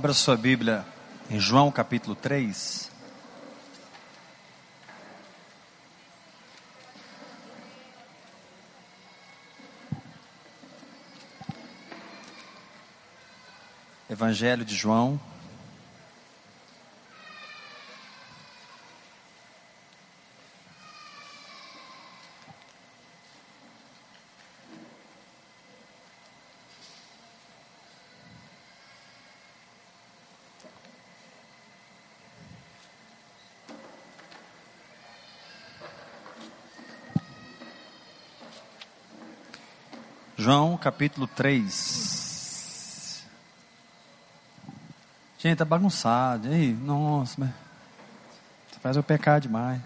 Abra sua Bíblia em João capítulo 3. Evangelho de João. João capítulo 3. Gente, tá bagunçado. E aí, nossa, mas você faz eu pecar demais.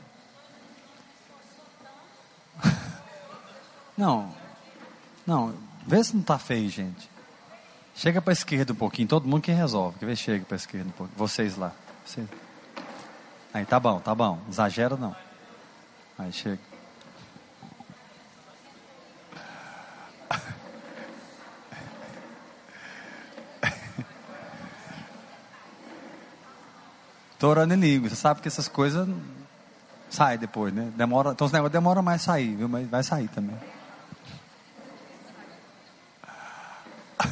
Não, não, vê se não tá feio, gente. Chega para a esquerda um pouquinho, todo mundo que resolve. Quer ver? Chega para a esquerda um pouquinho. Vocês lá. Você. Aí, tá bom, tá bom. Exagera não. Aí, chega. Estou orando em língua. Você sabe que essas coisas saem depois, né? Demora, então os negócios demoram mais sair, viu? Mas vai sair também.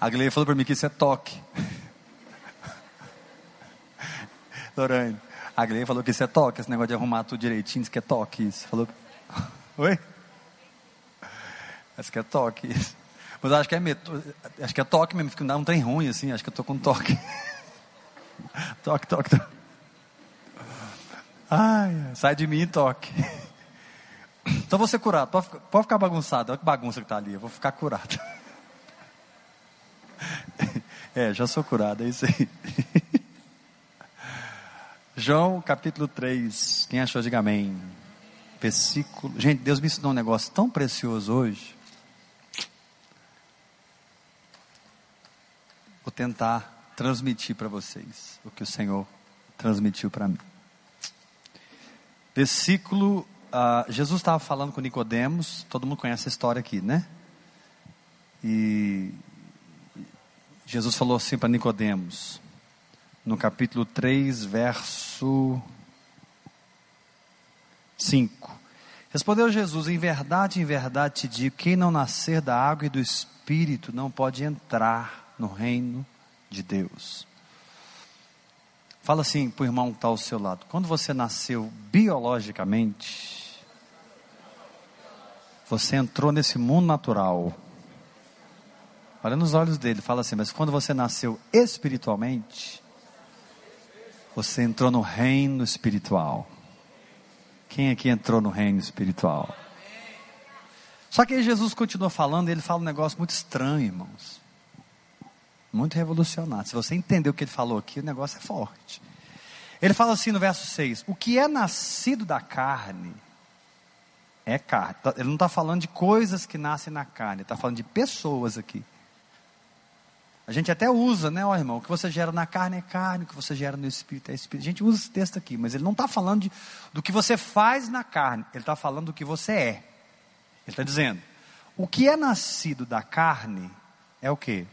A Gleia falou para mim que isso é toque. Lorane, a Gleia falou que isso é toque, esse negócio de arrumar tudo direitinho, isso que é toque isso. Falou. Oi? Acho que é toque isso. Mas acho que é medo, acho que é toque mesmo, fica um trem ruim assim, acho que eu tô com toque. Toque, toque, toque. Ai, sai de mim e toque. Então vou ser curado, pode, pode ficar bagunçado, olha que bagunça que está ali, eu vou ficar curado. É, já sou curado, é isso aí. João capítulo 3, quem achou, diga amém. Versículo. Gente, Deus me ensinou um negócio tão precioso hoje. Vou tentar transmitir para vocês o que o Senhor transmitiu para mim. Versículo. Uh, Jesus estava falando com Nicodemos, todo mundo conhece a história aqui, né? E Jesus falou assim para Nicodemos, no capítulo 3, verso 5. Respondeu Jesus: Em verdade, em verdade te digo: quem não nascer da água e do espírito não pode entrar no reino de Deus. Fala assim para o irmão que está ao seu lado: quando você nasceu biologicamente, você entrou nesse mundo natural Olha nos olhos dele, fala assim: Mas quando você nasceu espiritualmente, você entrou no reino espiritual. Quem aqui entrou no reino espiritual? Só que aí Jesus continua falando, ele fala um negócio muito estranho, irmãos. Muito revolucionário. Se você entender o que ele falou aqui, o negócio é forte. Ele fala assim no verso 6: O que é nascido da carne é carne. Ele não está falando de coisas que nascem na carne, está falando de pessoas aqui. A gente até usa, né, ó irmão, o que você gera na carne é carne, o que você gera no espírito é espírito. A gente usa esse texto aqui, mas ele não está falando de, do que você faz na carne, ele está falando do que você é. Ele está dizendo, o que é nascido da carne é o quê?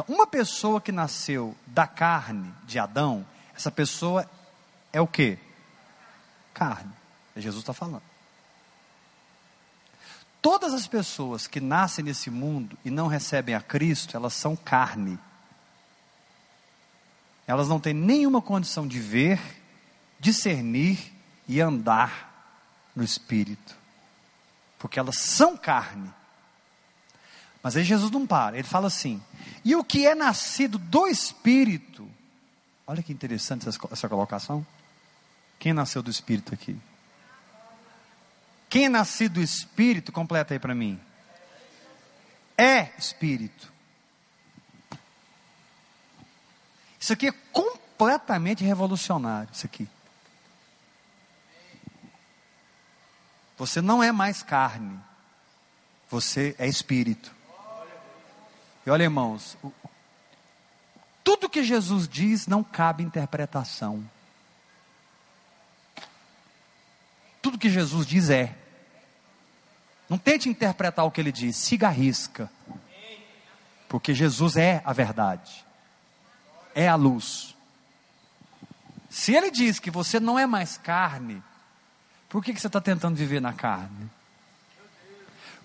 Então, uma pessoa que nasceu da carne de Adão, essa pessoa é o quê? Carne. É Jesus está falando. Todas as pessoas que nascem nesse mundo e não recebem a Cristo, elas são carne. Elas não têm nenhuma condição de ver, discernir e andar no Espírito. Porque elas são carne. Mas aí Jesus não para, ele fala assim: e o que é nascido do Espírito? Olha que interessante essa, colocação. Quem nasceu do Espírito aqui? Quem é nascido do Espírito, completa aí para mim. É Espírito. Isso aqui é completamente revolucionário. Isso aqui. Você não é mais carne. Você é Espírito. E olha, irmãos, tudo que Jesus diz não cabe interpretação. Tudo que Jesus diz é. Não tente interpretar o que ele diz, siga a risca. Porque Jesus é a verdade, é a luz. Se ele diz que você não é mais carne, por que, que você está tentando viver na carne?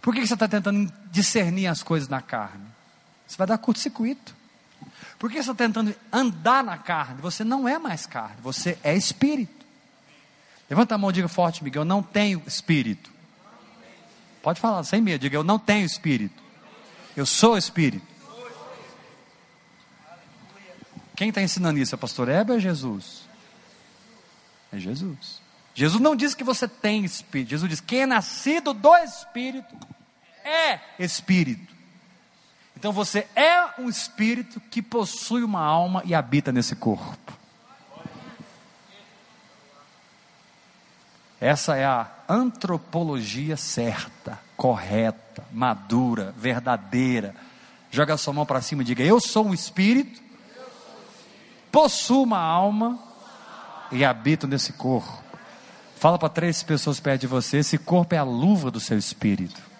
Por que, que você está tentando discernir as coisas na carne? Você vai dar curto-circuito. Por que você está tentando andar na carne? Você não é mais carne, você é espírito. Levanta a mão e diga forte, Miguel, eu não tenho espírito. Pode falar, sem medo, diga, eu não tenho espírito. Eu sou espírito. Quem está ensinando isso? É pastor Heber ou é Jesus? É Jesus. Jesus não diz que você tem espírito. Jesus diz: quem é nascido do espírito é espírito. Então você é um espírito que possui uma alma e habita nesse corpo. Essa é a antropologia certa, correta, madura, verdadeira. Joga sua mão para cima e diga: Eu sou um espírito, possuo uma alma e habito nesse corpo. Fala para três pessoas perto de você: esse corpo é a luva do seu espírito.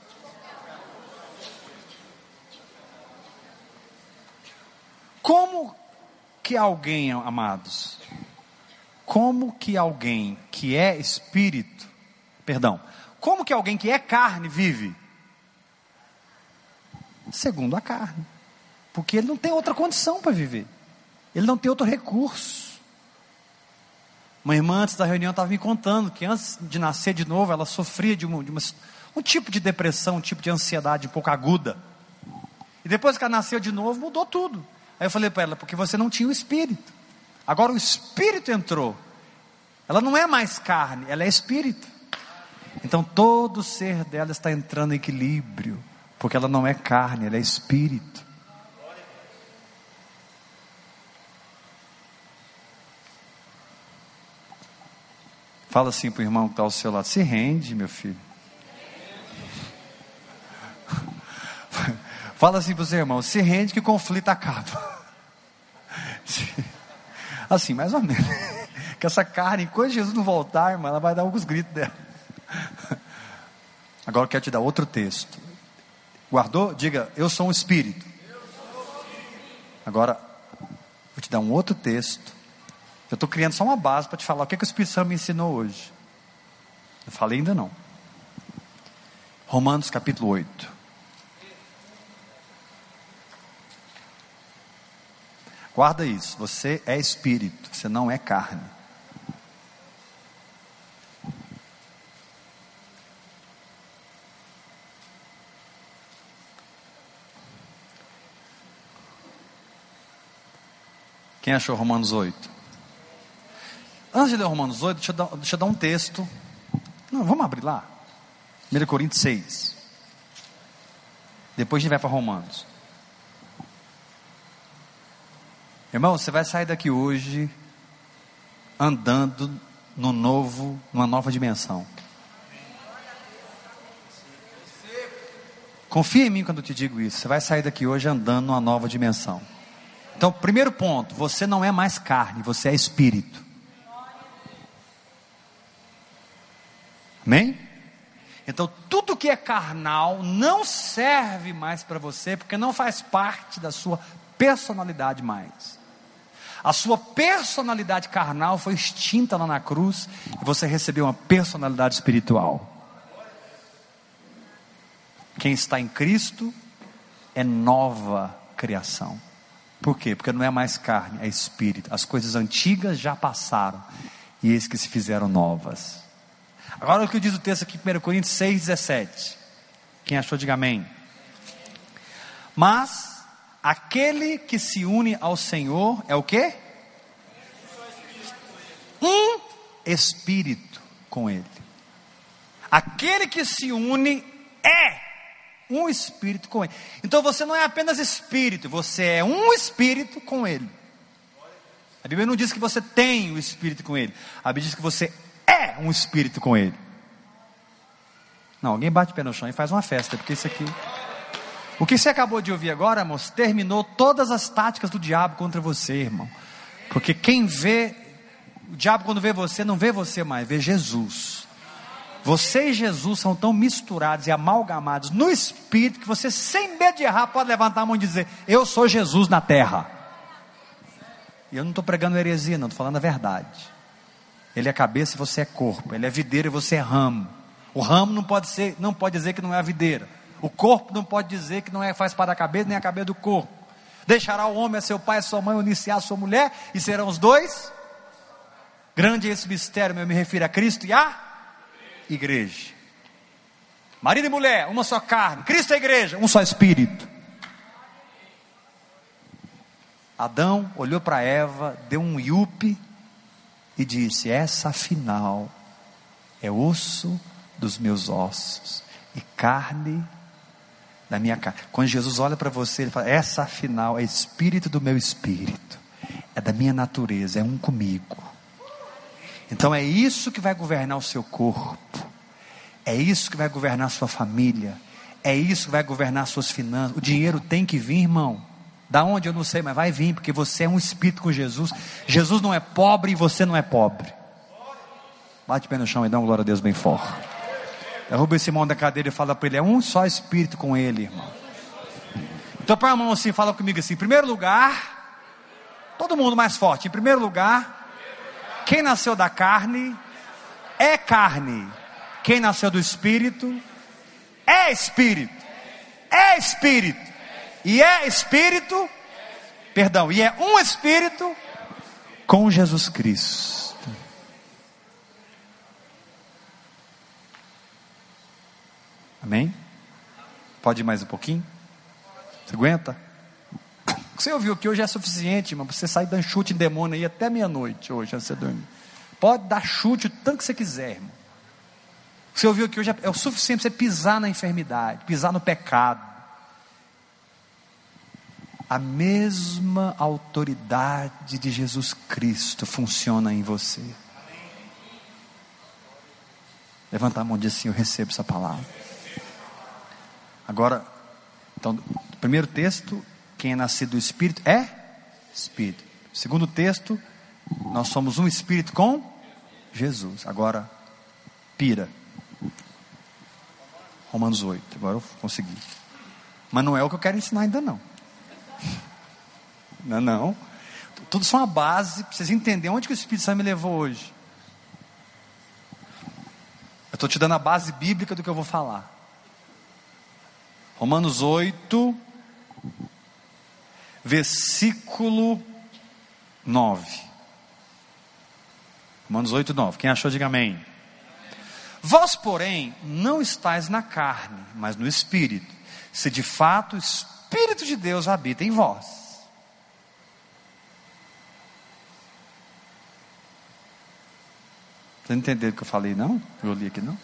Como que alguém, amados, como que alguém que é espírito, perdão, como que alguém que é carne vive? Segundo a carne. Porque ele não tem outra condição para viver. Ele não tem outro recurso. Uma irmã antes da reunião estava me contando que antes de nascer de novo, ela sofria de, uma, de uma, um tipo de depressão, um tipo de ansiedade um pouco aguda. E depois que ela nasceu de novo, mudou tudo. Aí eu falei para ela, porque você não tinha o espírito. Agora o espírito entrou. Ela não é mais carne, ela é espírito. Então todo o ser dela está entrando em equilíbrio, porque ela não é carne, ela é espírito. Fala assim para o irmão que está ao seu lado: se rende, meu filho. Fala assim para o seu irmão: se rende que conflito acaba. Assim, mais ou menos. Que essa carne, enquanto Jesus não voltar, irmã, ela vai dar alguns gritos dela. Agora eu quero te dar outro texto. Guardou? Diga, eu sou um espírito. Agora, vou te dar um outro texto. Eu estou criando só uma base para te falar o que, que o Espírito Santo me ensinou hoje. Eu falei ainda não. Romanos capítulo 8. Guarda isso, você é espírito, você não é carne. Quem achou Romanos 8? Antes de ler Romanos 8, deixa eu dar, deixa eu dar um texto. Não, vamos abrir lá. 1 Coríntios 6. Depois a gente vai para Romanos. Irmão, você vai sair daqui hoje andando no novo, numa nova dimensão. Confia em mim quando eu te digo isso. Você vai sair daqui hoje andando numa nova dimensão. Então, primeiro ponto, você não é mais carne, você é espírito. Amém? Então, tudo que é carnal não serve mais para você, porque não faz parte da sua personalidade mais. A sua personalidade carnal foi extinta lá na cruz e você recebeu uma personalidade espiritual. Quem está em Cristo é nova criação. Por quê? Porque não é mais carne, é espírito. As coisas antigas já passaram e eis que se fizeram novas. Agora o que diz o texto aqui, 1 Coríntios 6, 17. Quem achou, diga amém. Mas Aquele que se une ao Senhor é o que? Um espírito com Ele. Aquele que se une é um espírito com Ele. Então você não é apenas espírito, você é um espírito com Ele. A Bíblia não diz que você tem o espírito com Ele. A Bíblia diz que você é um espírito com Ele. Não, alguém bate o pé no chão e faz uma festa, porque isso aqui. O que você acabou de ouvir agora, irmãos, terminou todas as táticas do diabo contra você, irmão. Porque quem vê, o diabo quando vê você, não vê você mais, vê Jesus. Você e Jesus são tão misturados e amalgamados no espírito que você, sem medo de errar, pode levantar a mão e dizer: Eu sou Jesus na terra. E eu não estou pregando heresia, não, estou falando a verdade. Ele é cabeça e você é corpo. Ele é videira e você é ramo. O ramo não pode ser, não pode dizer que não é a videira. O corpo não pode dizer que não é, faz para a cabeça nem a cabeça do corpo. Deixará o homem a seu pai e a sua mãe, unir-se a sua mulher, e serão os dois. Grande é esse mistério, eu me refiro a Cristo e a igreja. Marido e mulher, uma só carne. Cristo é a igreja, um só espírito. Adão olhou para Eva, deu um yupe e disse: Essa afinal é osso dos meus ossos e carne da minha carne. Quando Jesus olha para você, ele fala: Essa afinal é espírito do meu espírito, é da minha natureza, é um comigo. Então é isso que vai governar o seu corpo, é isso que vai governar a sua família, é isso que vai governar suas finanças. O dinheiro tem que vir, irmão. Da onde eu não sei, mas vai vir, porque você é um espírito com Jesus. Jesus não é pobre e você não é pobre. Bate pé no chão e dá uma glória a Deus bem forte. Derruba esse mão da cadeira e fala para ele: é um só espírito com ele, irmão. Então põe a mão assim, fala comigo assim: em primeiro lugar, todo mundo mais forte. Em primeiro lugar, quem nasceu da carne é carne. Quem nasceu do espírito é espírito. É espírito e é espírito, perdão, e é um espírito com Jesus Cristo. Amém? Pode ir mais um pouquinho? Você aguenta? Você ouviu que hoje é suficiente, mas você sai dando chute em demônio aí até meia-noite hoje, antes de você dormir. Pode dar chute o tanto que você quiser, irmão. Você ouviu que hoje é o suficiente para você pisar na enfermidade, pisar no pecado a mesma autoridade de Jesus Cristo funciona em você. Levanta a mão e diz assim: Eu recebo essa palavra. Agora, então, primeiro texto: quem é nascido do Espírito é Espírito. Segundo texto: nós somos um Espírito com Jesus. Agora, pira. Romanos 8. Agora eu consegui. Mas não é o que eu quero ensinar ainda não. Não, não. Tudo são a base para vocês entenderem onde que o Espírito Santo me levou hoje. Eu estou te dando a base bíblica do que eu vou falar. Romanos 8, versículo 9. Romanos 8, 9. Quem achou, diga amém. Vós, porém, não estáis na carne, mas no Espírito, se de fato o Espírito de Deus habita em vós. Você não entendeu o que eu falei, não? Eu li aqui, não?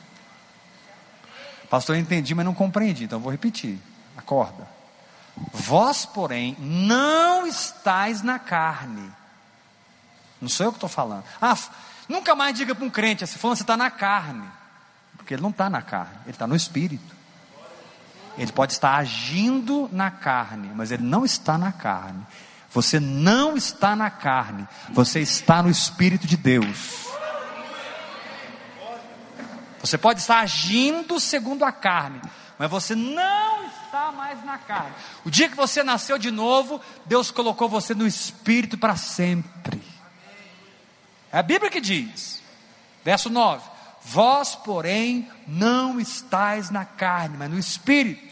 Pastor, eu entendi, mas não compreendi, então vou repetir. Acorda. Vós, porém, não estáis na carne. Não sou eu que estou falando. Ah, nunca mais diga para um crente assim, falando você está na carne. Porque ele não está na carne, ele está no espírito. Ele pode estar agindo na carne, mas ele não está na carne. Você não está na carne, você está no Espírito de Deus. Você pode estar agindo segundo a carne, mas você não está mais na carne. O dia que você nasceu de novo, Deus colocou você no espírito para sempre. É a Bíblia que diz, verso 9: Vós, porém, não estáis na carne, mas no espírito.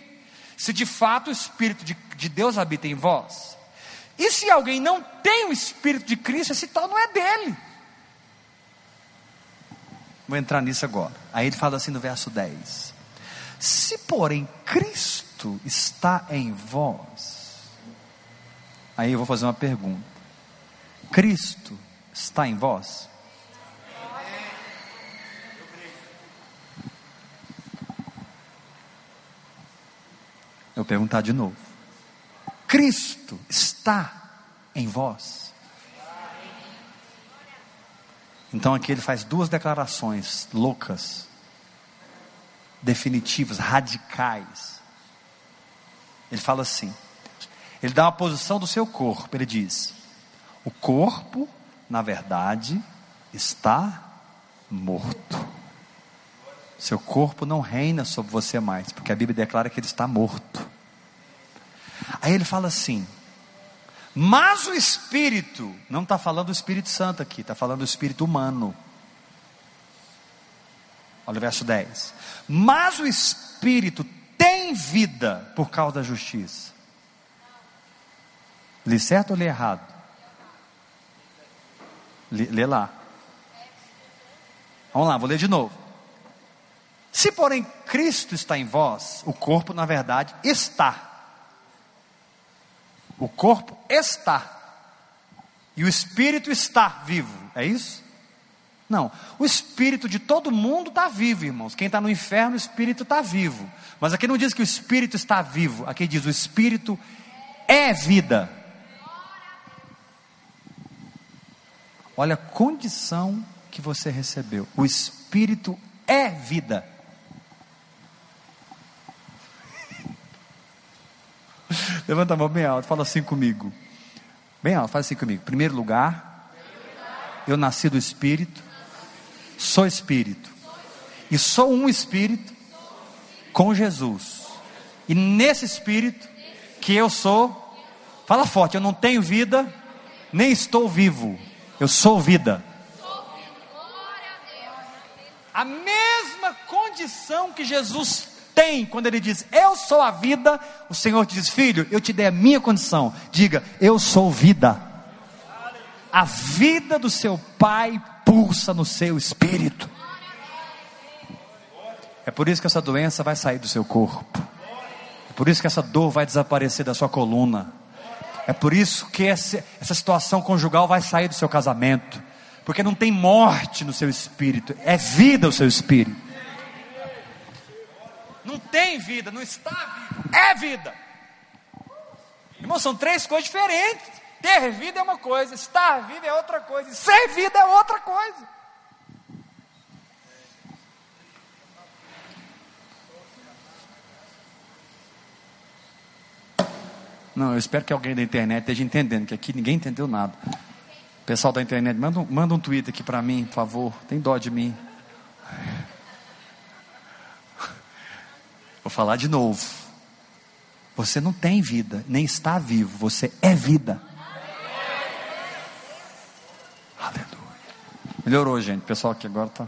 Se de fato o espírito de, de Deus habita em vós, e se alguém não tem o espírito de Cristo, esse tal não é dele. Vou entrar nisso agora. Aí ele fala assim no verso 10: Se, porém, Cristo está em vós, aí eu vou fazer uma pergunta: Cristo está em vós? Eu perguntar de novo: Cristo está em vós? Então aqui ele faz duas declarações loucas, definitivas, radicais. Ele fala assim: ele dá uma posição do seu corpo, ele diz: o corpo, na verdade, está morto. Seu corpo não reina sobre você mais, porque a Bíblia declara que ele está morto. Aí ele fala assim: mas o Espírito, não está falando do Espírito Santo aqui, está falando do Espírito humano. Olha o verso 10. Mas o Espírito tem vida por causa da justiça. Li certo ou li errado? Lê, lê lá. Vamos lá, vou ler de novo. Se, porém, Cristo está em vós, o corpo, na verdade, está. O corpo está. E o espírito está vivo. É isso? Não. O espírito de todo mundo está vivo, irmãos. Quem está no inferno, o espírito está vivo. Mas aqui não diz que o espírito está vivo. Aqui diz: o espírito é vida. Olha a condição que você recebeu. O Espírito é vida. Levanta a mão bem alto, fala assim comigo. Bem alto, fala assim comigo. Primeiro lugar, eu nasci do Espírito, sou Espírito. E sou um Espírito com Jesus. E nesse Espírito que eu sou, fala forte, eu não tenho vida, nem estou vivo eu sou vida. A mesma condição que Jesus tem quando ele diz, Eu sou a vida, o Senhor diz, Filho, eu te dei a minha condição. Diga, Eu sou vida. A vida do seu Pai pulsa no seu espírito. É por isso que essa doença vai sair do seu corpo. É por isso que essa dor vai desaparecer da sua coluna. É por isso que essa, essa situação conjugal vai sair do seu casamento, porque não tem morte no seu espírito, é vida o seu espírito. Não tem vida, não está vivo, é vida. Irmão, são três coisas diferentes. Ter vida é uma coisa, estar vivo é outra coisa, ser vida é outra coisa. Não, eu espero que alguém da internet esteja entendendo, que aqui ninguém entendeu nada. Pessoal da internet, manda, manda um tweet aqui para mim, por favor. Tem dó de mim. Vou falar de novo. Você não tem vida, nem está vivo, você é vida. Aleluia. Melhorou, gente. O pessoal aqui agora está.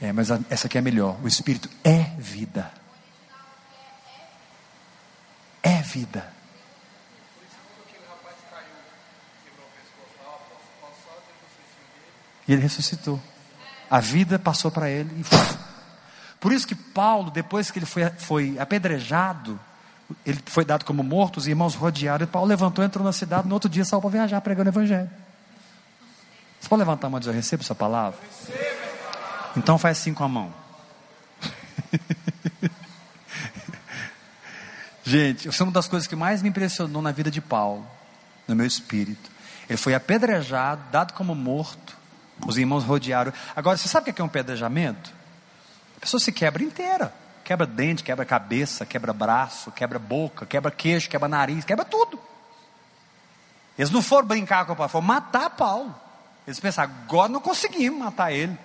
É, mas a, essa aqui é melhor. O Espírito é vida. É vida. E ele ressuscitou. A vida passou para ele. E... Por isso que Paulo, depois que ele foi, foi apedrejado, ele foi dado como morto, os irmãos rodearam, e Paulo levantou, entrou na cidade, no outro dia saiu para viajar pregando o evangelho. Você pode levantar a mão e dizer, eu recebo essa palavra? Então faz assim com a mão. Gente, isso é uma das coisas que mais me impressionou na vida de Paulo, no meu espírito. Ele foi apedrejado, dado como morto. Os irmãos rodearam. Agora, você sabe o que é um apedrejamento? A pessoa se quebra inteira. Quebra dente, quebra cabeça, quebra braço, quebra boca, quebra queixo, quebra nariz, quebra tudo. Eles não foram brincar com o Paulo, foram matar Paulo. Eles pensaram, agora não conseguimos matar ele.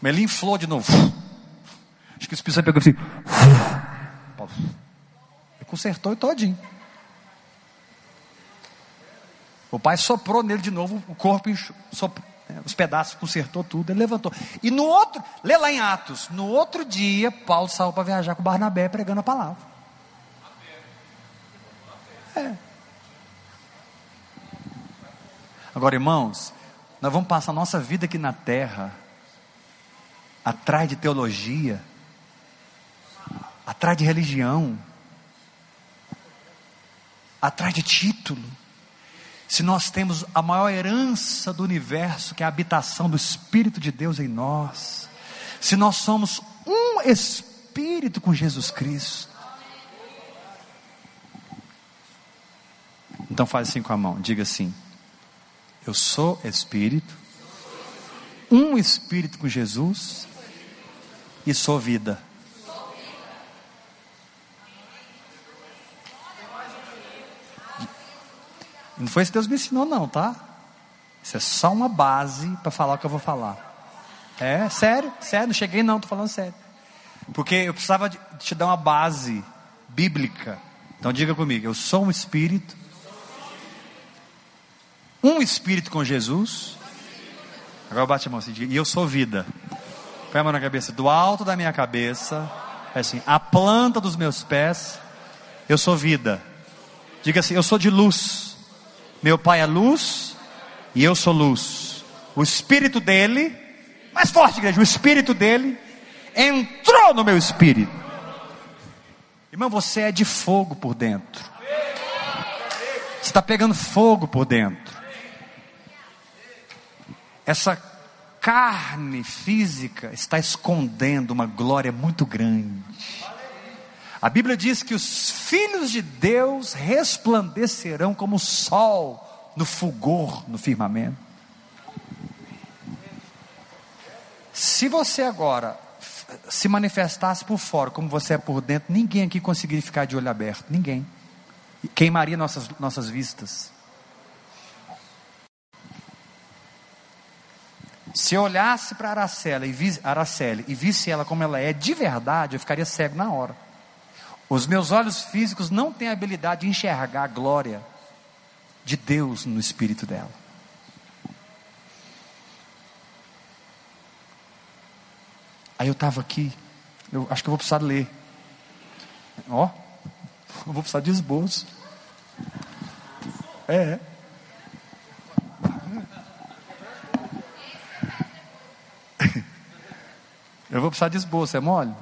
Mas ele inflou de novo. Acho que o Espírito Santo pegou assim. Ele consertou e todinho. O pai soprou nele de novo, o corpo, soprou, né, os pedaços, consertou tudo, ele levantou. E no outro, lê lá em Atos, no outro dia, Paulo saiu para viajar com Barnabé pregando a palavra. É. Agora, irmãos, nós vamos passar a nossa vida aqui na terra atrás de teologia, atrás de religião, atrás de título. Se nós temos a maior herança do universo, que é a habitação do Espírito de Deus em nós, se nós somos um Espírito com Jesus Cristo, então faz assim com a mão, diga assim: Eu sou Espírito, um Espírito com Jesus, e sou vida. Não foi isso que Deus me ensinou, não, tá? Isso é só uma base para falar o que eu vou falar. É, sério, sério, não cheguei não, estou falando sério. Porque eu precisava de te dar uma base bíblica. Então diga comigo, eu sou um espírito. Um espírito com Jesus. Agora bate a mão assim, e eu sou vida. Põe a mão na cabeça, do alto da minha cabeça, é assim, a planta dos meus pés, eu sou vida. Diga assim, eu sou de luz. Meu pai é luz e eu sou luz. O espírito dele, mais forte, igreja, o espírito dele entrou no meu espírito. Irmão, você é de fogo por dentro. Você está pegando fogo por dentro. Essa carne física está escondendo uma glória muito grande. A Bíblia diz que os filhos de Deus resplandecerão como o sol no fulgor no firmamento. Se você agora se manifestasse por fora como você é por dentro, ninguém aqui conseguiria ficar de olho aberto, ninguém. Queimaria nossas, nossas vistas. Se eu olhasse para Araceli e, visse, Araceli e visse ela como ela é de verdade, eu ficaria cego na hora. Os meus olhos físicos não têm a habilidade de enxergar a glória de Deus no espírito dela. Aí eu estava aqui, eu acho que eu vou precisar ler. Ó, vou precisar de esboço. É. Eu vou precisar de esboço, é mole?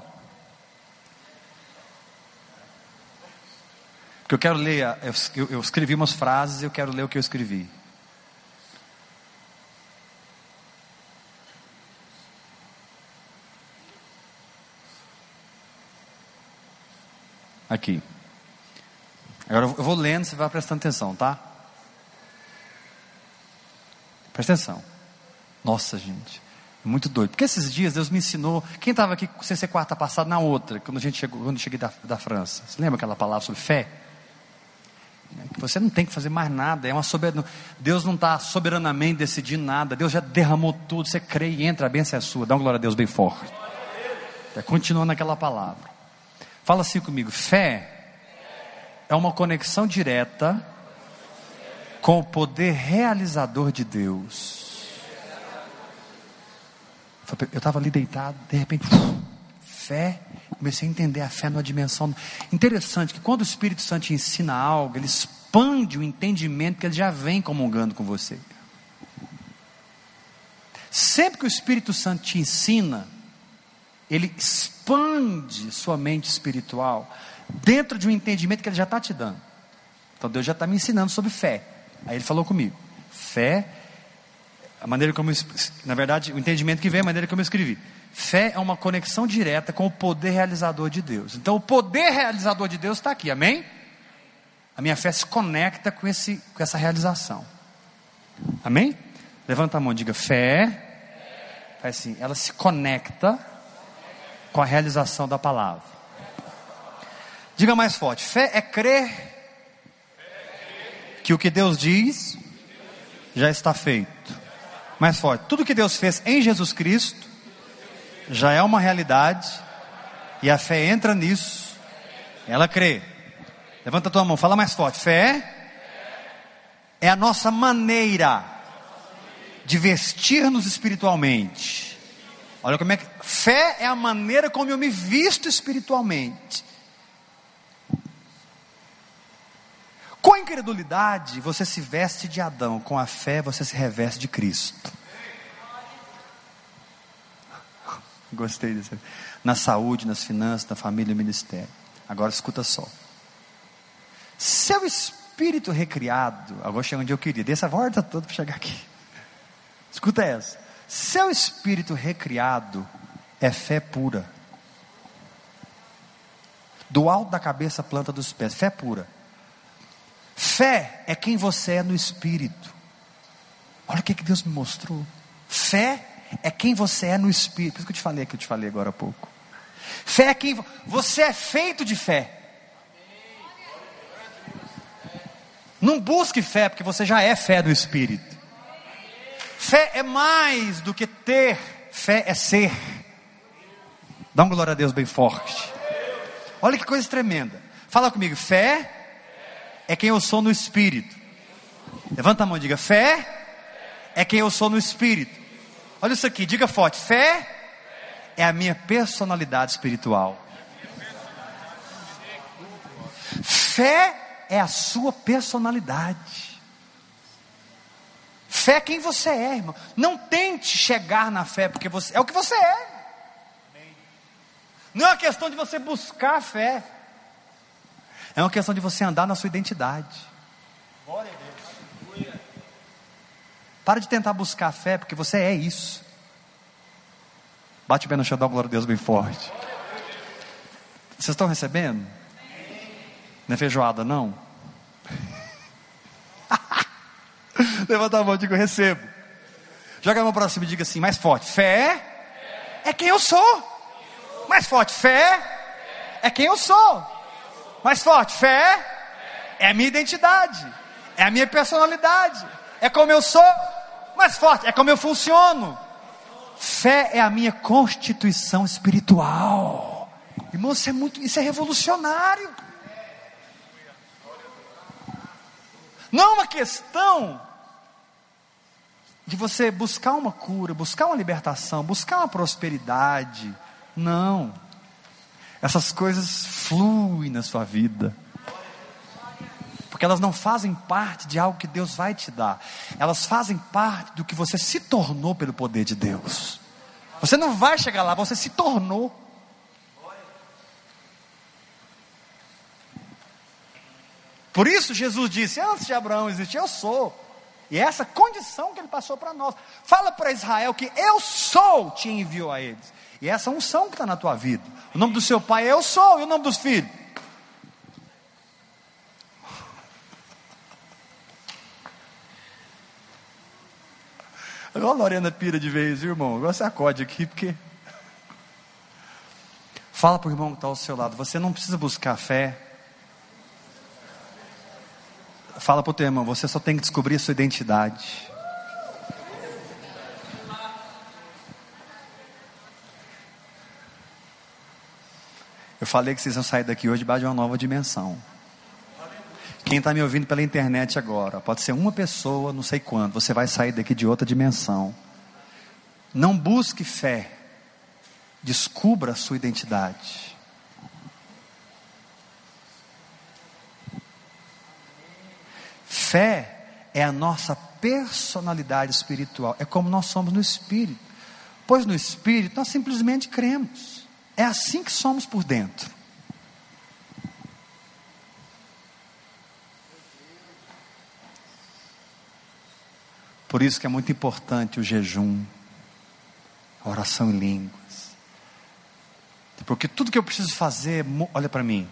Porque eu quero ler, eu, eu escrevi umas frases e eu quero ler o que eu escrevi. Aqui. Agora eu vou lendo, você vai prestando atenção, tá? Presta atenção. Nossa, gente. É muito doido. Porque esses dias Deus me ensinou. Quem estava aqui com CC quarta passada na outra, quando a gente chegou, quando eu cheguei da, da França? Você lembra aquela palavra sobre fé? Você não tem que fazer mais nada. É uma soberana. Deus não está soberanamente decidindo nada. Deus já derramou tudo. Você crê e entra, a bênção é sua. Dá uma glória a Deus bem forte. É, continua naquela palavra. Fala assim comigo: fé é uma conexão direta com o poder realizador de Deus. Eu estava ali deitado, de repente, fé, comecei a entender a fé numa dimensão interessante, que quando o Espírito Santo ensina algo, ele expande o entendimento que ele já vem comungando com você. Sempre que o Espírito Santo te ensina, ele expande sua mente espiritual dentro de um entendimento que ele já está te dando. Então Deus já está me ensinando sobre fé. Aí ele falou comigo: fé, a maneira como, na verdade, o entendimento que vem é a maneira como eu escrevi. Fé é uma conexão direta com o poder realizador de Deus. Então, o poder realizador de Deus está aqui, amém? A minha fé se conecta com, esse, com essa realização. Amém? Levanta a mão, diga fé. Faz assim, ela se conecta com a realização da palavra. Diga mais forte: fé é crer que o que Deus diz já está feito. Mais forte: tudo que Deus fez em Jesus Cristo já é uma realidade e a fé entra nisso, ela crê. Levanta a tua mão, fala mais forte. Fé é a nossa maneira de vestir-nos espiritualmente. Olha como é que fé é a maneira como eu me visto espiritualmente. Com a incredulidade, você se veste de Adão, com a fé, você se reveste de Cristo. Gostei disso. Na saúde, nas finanças, na família e no ministério. Agora escuta só. Seu espírito recriado, agora chega onde eu queria, dessa volta toda para chegar aqui. Escuta essa. Seu espírito recriado é fé pura. Do alto da cabeça, planta dos pés, fé pura. Fé é quem você é no espírito. Olha o que, que Deus me mostrou. Fé é quem você é no espírito. Por isso que eu te falei que eu te falei agora há pouco. Fé é quem você é feito de fé. Não busque fé, porque você já é fé do Espírito. Fé é mais do que ter, fé é ser. Dá um glória a Deus bem forte. Olha que coisa tremenda. Fala comigo, fé é quem eu sou no Espírito. Levanta a mão e diga: fé é quem eu sou no Espírito. Olha isso aqui, diga forte: fé é a minha personalidade espiritual. Fé é a sua personalidade. Fé é quem você é, irmão. Não tente chegar na fé, porque você é o que você é. Não é uma questão de você buscar a fé. É uma questão de você andar na sua identidade. Glória a Deus. Para de tentar buscar a fé, porque você é isso. Bate bem no chão, dá glória a Deus bem forte. Vocês estão recebendo? Não é feijoada, não? Levanta a mão e diga: recebo. Joga a mão para cima e diga assim, mais forte: fé é quem eu sou. Mais forte: fé é quem eu sou. Mais forte: fé é a minha identidade, é a minha personalidade, é como eu sou. Mais forte: é como eu funciono. Fé é a minha constituição espiritual. Irmão, isso é muito, isso é revolucionário. Não é uma questão de você buscar uma cura, buscar uma libertação, buscar uma prosperidade. Não. Essas coisas fluem na sua vida. Porque elas não fazem parte de algo que Deus vai te dar. Elas fazem parte do que você se tornou pelo poder de Deus. Você não vai chegar lá, você se tornou. Por isso Jesus disse: Antes de Abraão existir, eu sou. E é essa condição que ele passou para nós. Fala para Israel que eu sou, te enviou a eles. E essa unção que está na tua vida. O nome do seu pai é eu sou, e o nome dos filhos? Agora a Lorena pira de vez, irmão. Agora você acorde aqui, porque. Fala para o irmão que está ao seu lado. Você não precisa buscar fé. Fala para o teu irmão. Você só tem que descobrir a sua identidade. Eu falei que vocês vão sair daqui hoje debaixo de uma nova dimensão. Quem está me ouvindo pela internet agora, pode ser uma pessoa, não sei quando, você vai sair daqui de outra dimensão. Não busque fé, descubra a sua identidade. Fé é a nossa personalidade espiritual, é como nós somos no espírito. Pois no espírito nós simplesmente cremos. É assim que somos por dentro. Por isso que é muito importante o jejum, a oração em línguas. Porque tudo que eu preciso fazer, olha para mim,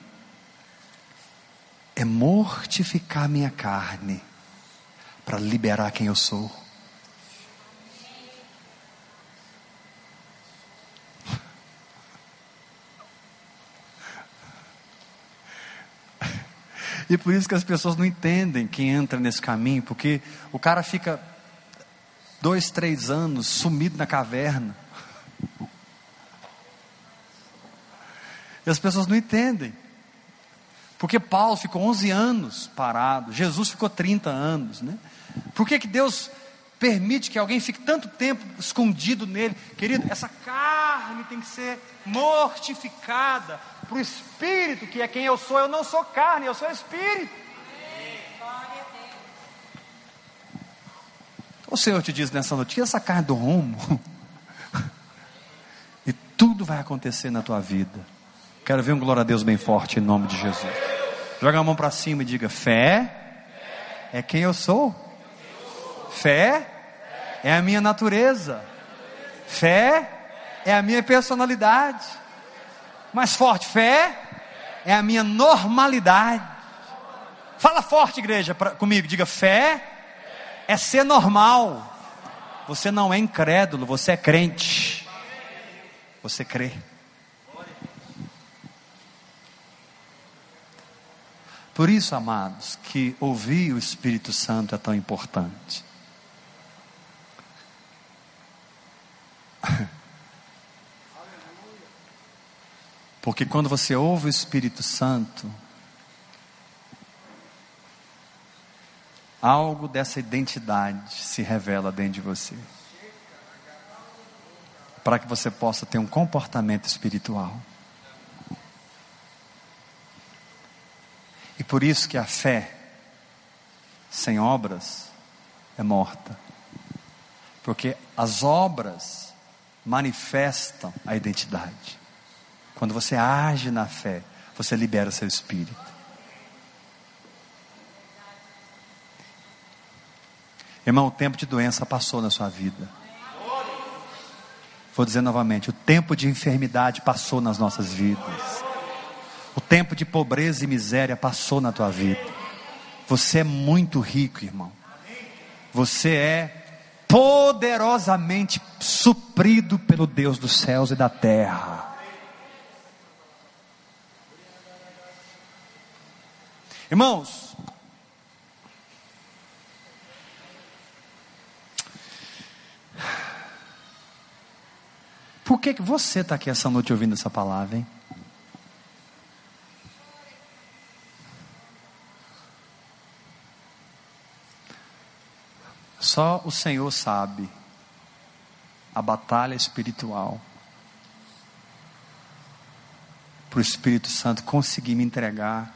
é mortificar minha carne para liberar quem eu sou. E por isso que as pessoas não entendem quem entra nesse caminho, porque o cara fica dois, três anos sumido na caverna. E as pessoas não entendem. Porque Paulo ficou 11 anos parado, Jesus ficou 30 anos, né? Por que, que Deus permite que alguém fique tanto tempo escondido nele? Querido, essa carne tem que ser mortificada para o espírito, que é quem eu sou. Eu não sou carne, eu sou espírito. O Senhor te diz nessa noite: tira essa carne do rumo, e tudo vai acontecer na tua vida. Quero ver um glória a Deus bem forte em nome de Jesus. Joga a mão para cima e diga: fé é quem eu sou. Fé é a minha natureza. Fé é a minha personalidade. Mais forte, fé é a minha normalidade. Fala forte, igreja, pra, comigo. Diga: fé é ser normal. Você não é incrédulo, você é crente. Você crê. Por isso, amados, que ouvir o Espírito Santo é tão importante. Porque quando você ouve o Espírito Santo, algo dessa identidade se revela dentro de você. Para que você possa ter um comportamento espiritual. E por isso que a fé sem obras é morta. Porque as obras manifestam a identidade. Quando você age na fé, você libera seu espírito. Irmão, o tempo de doença passou na sua vida. Vou dizer novamente: o tempo de enfermidade passou nas nossas vidas. O tempo de pobreza e miséria passou na tua vida. Você é muito rico, irmão. Você é poderosamente suprido pelo Deus dos céus e da terra. Irmãos, por que, que você está aqui essa noite ouvindo essa palavra, hein? Só o Senhor sabe a batalha espiritual para o Espírito Santo conseguir me entregar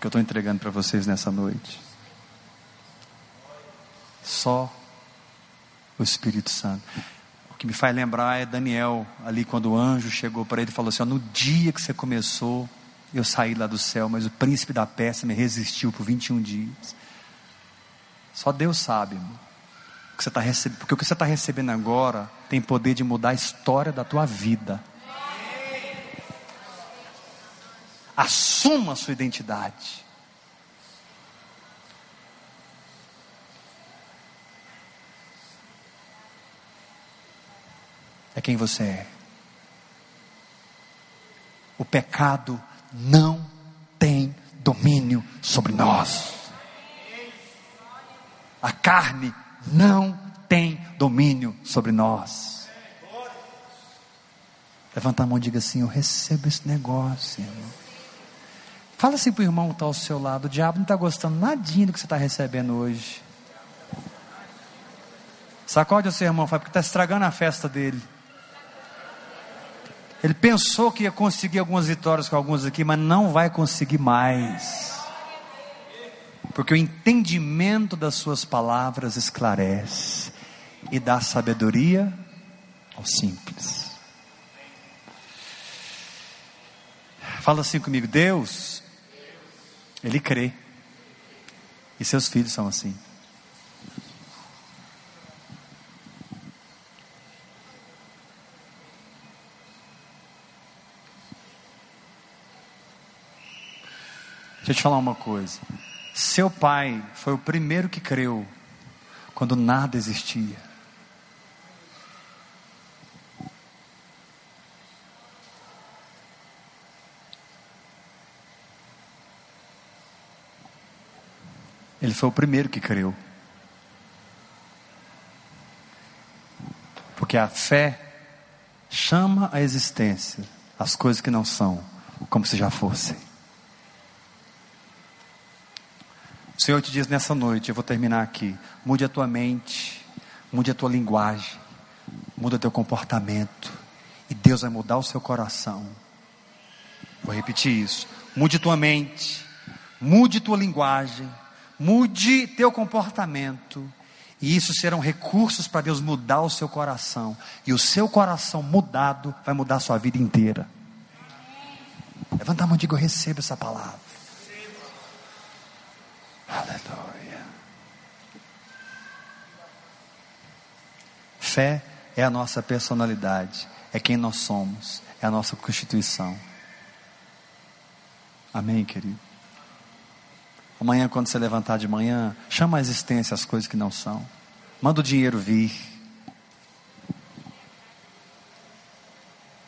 que eu estou entregando para vocês nessa noite. Só o Espírito Santo. O que me faz lembrar é Daniel, ali quando o anjo chegou para ele e falou assim: No dia que você começou, eu saí lá do céu, mas o príncipe da Pérsia me resistiu por 21 dias. Só Deus sabe, que você tá recebendo, porque o que você está recebendo agora tem poder de mudar a história da tua vida. Assuma a sua identidade. É quem você é. O pecado não tem domínio sobre nós. A carne não tem domínio sobre nós. Levanta a mão e diga assim: Eu recebo esse negócio, irmão. Fala assim para o irmão que está ao seu lado: o diabo não está gostando nadinho do que você está recebendo hoje. Sacode o seu irmão, fala, porque está estragando a festa dele. Ele pensou que ia conseguir algumas vitórias com alguns aqui, mas não vai conseguir mais. Porque o entendimento das suas palavras esclarece e dá sabedoria ao simples. Fala assim comigo, Deus ele crê. E seus filhos são assim. Deixa eu te falar uma coisa. Seu pai foi o primeiro que creu quando nada existia. Ele foi o primeiro que creu. Porque a fé chama a existência as coisas que não são, como se já fossem. O Senhor te diz nessa noite, eu vou terminar aqui. Mude a tua mente, mude a tua linguagem, muda teu comportamento, e Deus vai mudar o seu coração. Vou repetir isso. Mude tua mente, mude tua linguagem, Mude teu comportamento. E isso serão recursos para Deus mudar o seu coração. E o seu coração mudado vai mudar a sua vida inteira. Levanta a mão e diga: Eu recebo essa palavra. Aleluia. Fé é a nossa personalidade, é quem nós somos, é a nossa constituição. Amém, querido? Amanhã, quando você levantar de manhã, chama a existência as coisas que não são. Manda o dinheiro vir.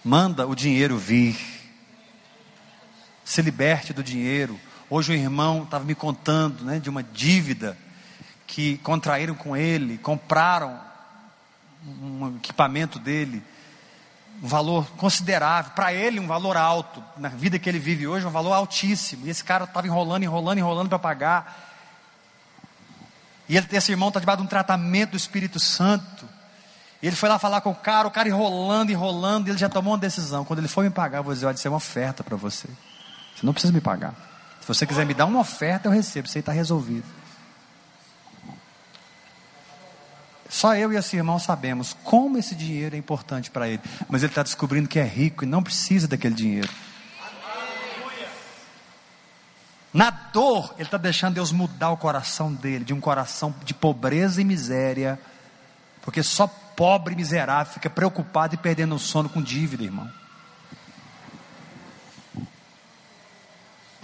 Manda o dinheiro vir. Se liberte do dinheiro. Hoje o irmão estava me contando né, de uma dívida que contraíram com ele, compraram um equipamento dele, um valor considerável, para ele um valor alto, na vida que ele vive hoje, um valor altíssimo. E esse cara estava enrolando, enrolando, enrolando para pagar. E ele, esse irmão está debaixo de um tratamento do Espírito Santo. Ele foi lá falar com o cara, o cara enrolando, enrolando, e ele já tomou uma decisão. Quando ele for me pagar, eu vou dizer: olha, isso é uma oferta para você. Você não precisa me pagar. Se você quiser me dar uma oferta, eu recebo. Isso aí está resolvido. Só eu e esse irmão sabemos como esse dinheiro é importante para ele. Mas ele está descobrindo que é rico e não precisa daquele dinheiro. Na dor, ele está deixando Deus mudar o coração dele, de um coração de pobreza e miséria. Porque só pobre e miserável fica preocupado e perdendo o sono com dívida, irmão.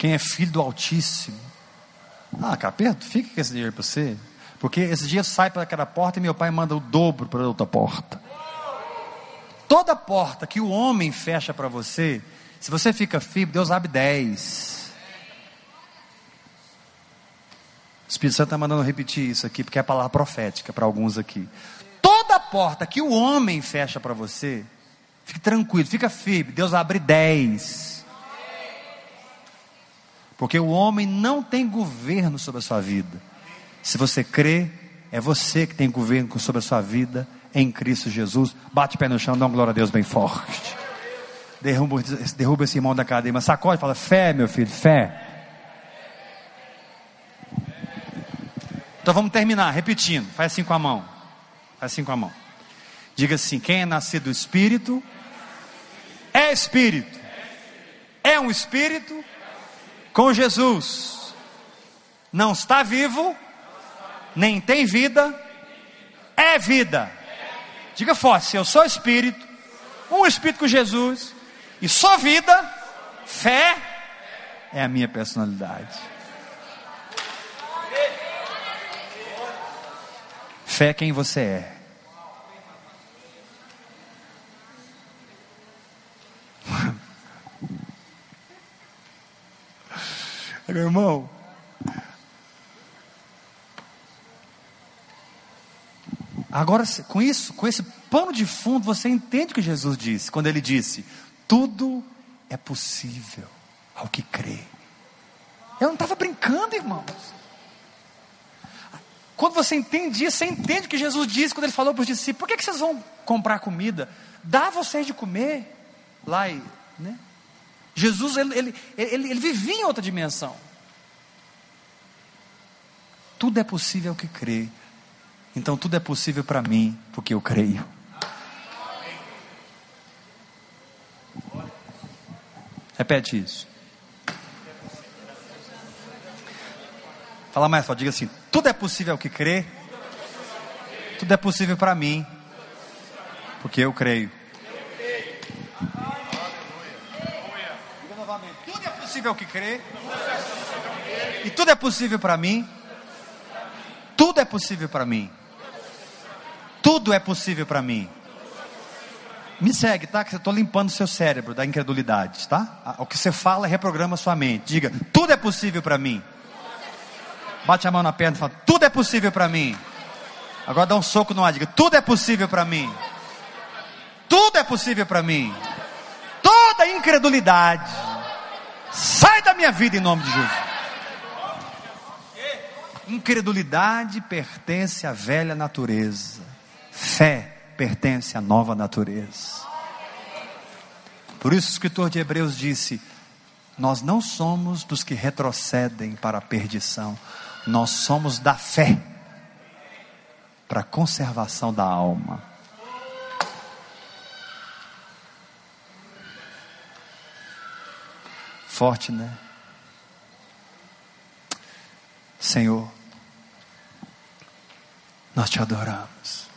Quem é filho do Altíssimo. Ah, capeta, fica com esse dinheiro para você. Porque esse dia sai para aquela porta e meu pai manda o dobro para outra porta. Toda porta que o homem fecha para você, se você fica firme, Deus abre dez. O Espírito Santo está mandando repetir isso aqui, porque é a palavra profética para alguns aqui. Toda porta que o homem fecha para você, fique tranquilo, fica firme, Deus abre dez. Porque o homem não tem governo sobre a sua vida. Se você crê, é você que tem governo sobre a sua vida em Cristo Jesus. Bate o pé no chão, dá uma glória a Deus bem forte. Derruba, derruba esse irmão da cadeia, sacode e fala: fé, meu filho, fé. Então vamos terminar, repetindo. Faz assim com a mão. Faz assim com a mão. Diga assim: quem é nascido do Espírito é Espírito. É um Espírito com Jesus. Não está vivo, nem tem vida, é vida. Diga forte: eu sou espírito, um espírito com Jesus, e sou vida, fé é a minha personalidade. Fé é quem você é. Meu irmão, Agora, com isso, com esse pano de fundo, você entende o que Jesus disse, quando ele disse: Tudo é possível ao que crê. Eu não estava brincando, irmãos. Quando você entende isso, você entende o que Jesus disse quando ele falou para os discípulos: Por que, que vocês vão comprar comida? Dá a vocês de comer. Lá, né? Jesus, ele, ele, ele, ele vivia em outra dimensão. Tudo é possível ao que crê. Então tudo é possível para mim, porque eu creio. Repete isso. Fala mais, só diga assim: tudo é possível ao que crê. Tudo é possível para mim, porque eu creio. Diga novamente: tudo é possível ao que crê. E tudo é possível para mim. Tudo é possível para mim. Tudo é possível para mim. Me segue, tá? Que eu estou limpando seu cérebro da incredulidade, tá? O que você fala reprograma sua mente. Diga, tudo é possível para mim. Bate a mão na perna e fala, tudo é possível para mim. Agora dá um soco no ar, diga, tudo é possível para mim. Tudo é possível para mim. Toda incredulidade sai da minha vida em nome de Jesus. Incredulidade pertence à velha natureza. Fé pertence à nova natureza. Por isso o escritor de Hebreus disse: Nós não somos dos que retrocedem para a perdição, nós somos da fé para a conservação da alma. Forte, né? Senhor, nós te adoramos.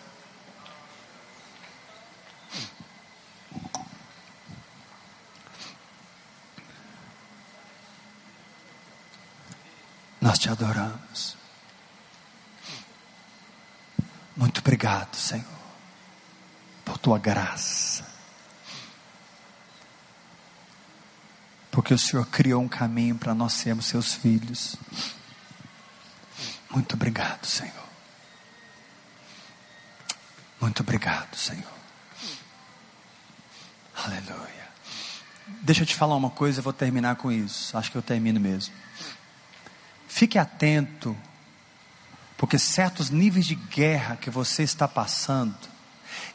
Nós te adoramos. Muito obrigado, Senhor, por tua graça, Porque o Senhor criou um caminho para nós sermos seus filhos. Muito obrigado, Senhor. Muito obrigado, Senhor. Aleluia. Deixa eu te falar uma coisa, eu vou terminar com isso. Acho que eu termino mesmo. Fique atento, porque certos níveis de guerra que você está passando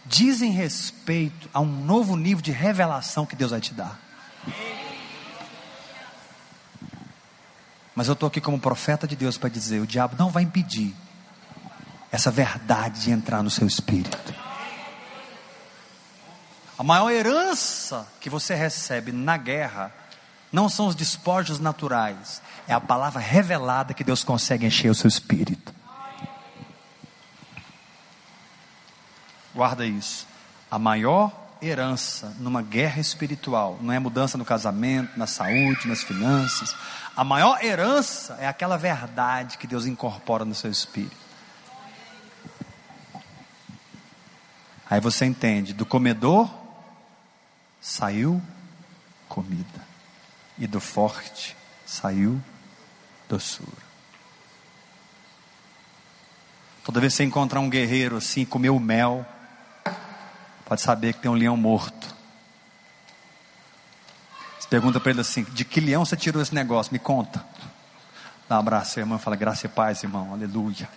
dizem respeito a um novo nível de revelação que Deus vai te dar. Mas eu estou aqui como profeta de Deus para dizer: o diabo não vai impedir essa verdade de entrar no seu espírito. A maior herança que você recebe na guerra não são os despojos naturais, é a palavra revelada que Deus consegue encher o seu espírito. Guarda isso. A maior herança numa guerra espiritual não é mudança no casamento, na saúde, nas finanças. A maior herança é aquela verdade que Deus incorpora no seu espírito. Aí você entende: do comedor saiu comida, e do forte saiu doçura. Toda vez que você encontrar um guerreiro assim, comeu mel, pode saber que tem um leão morto. Você pergunta para ele assim: de que leão você tirou esse negócio? Me conta. Dá um abraço, irmão, fala graça e paz, irmão, aleluia.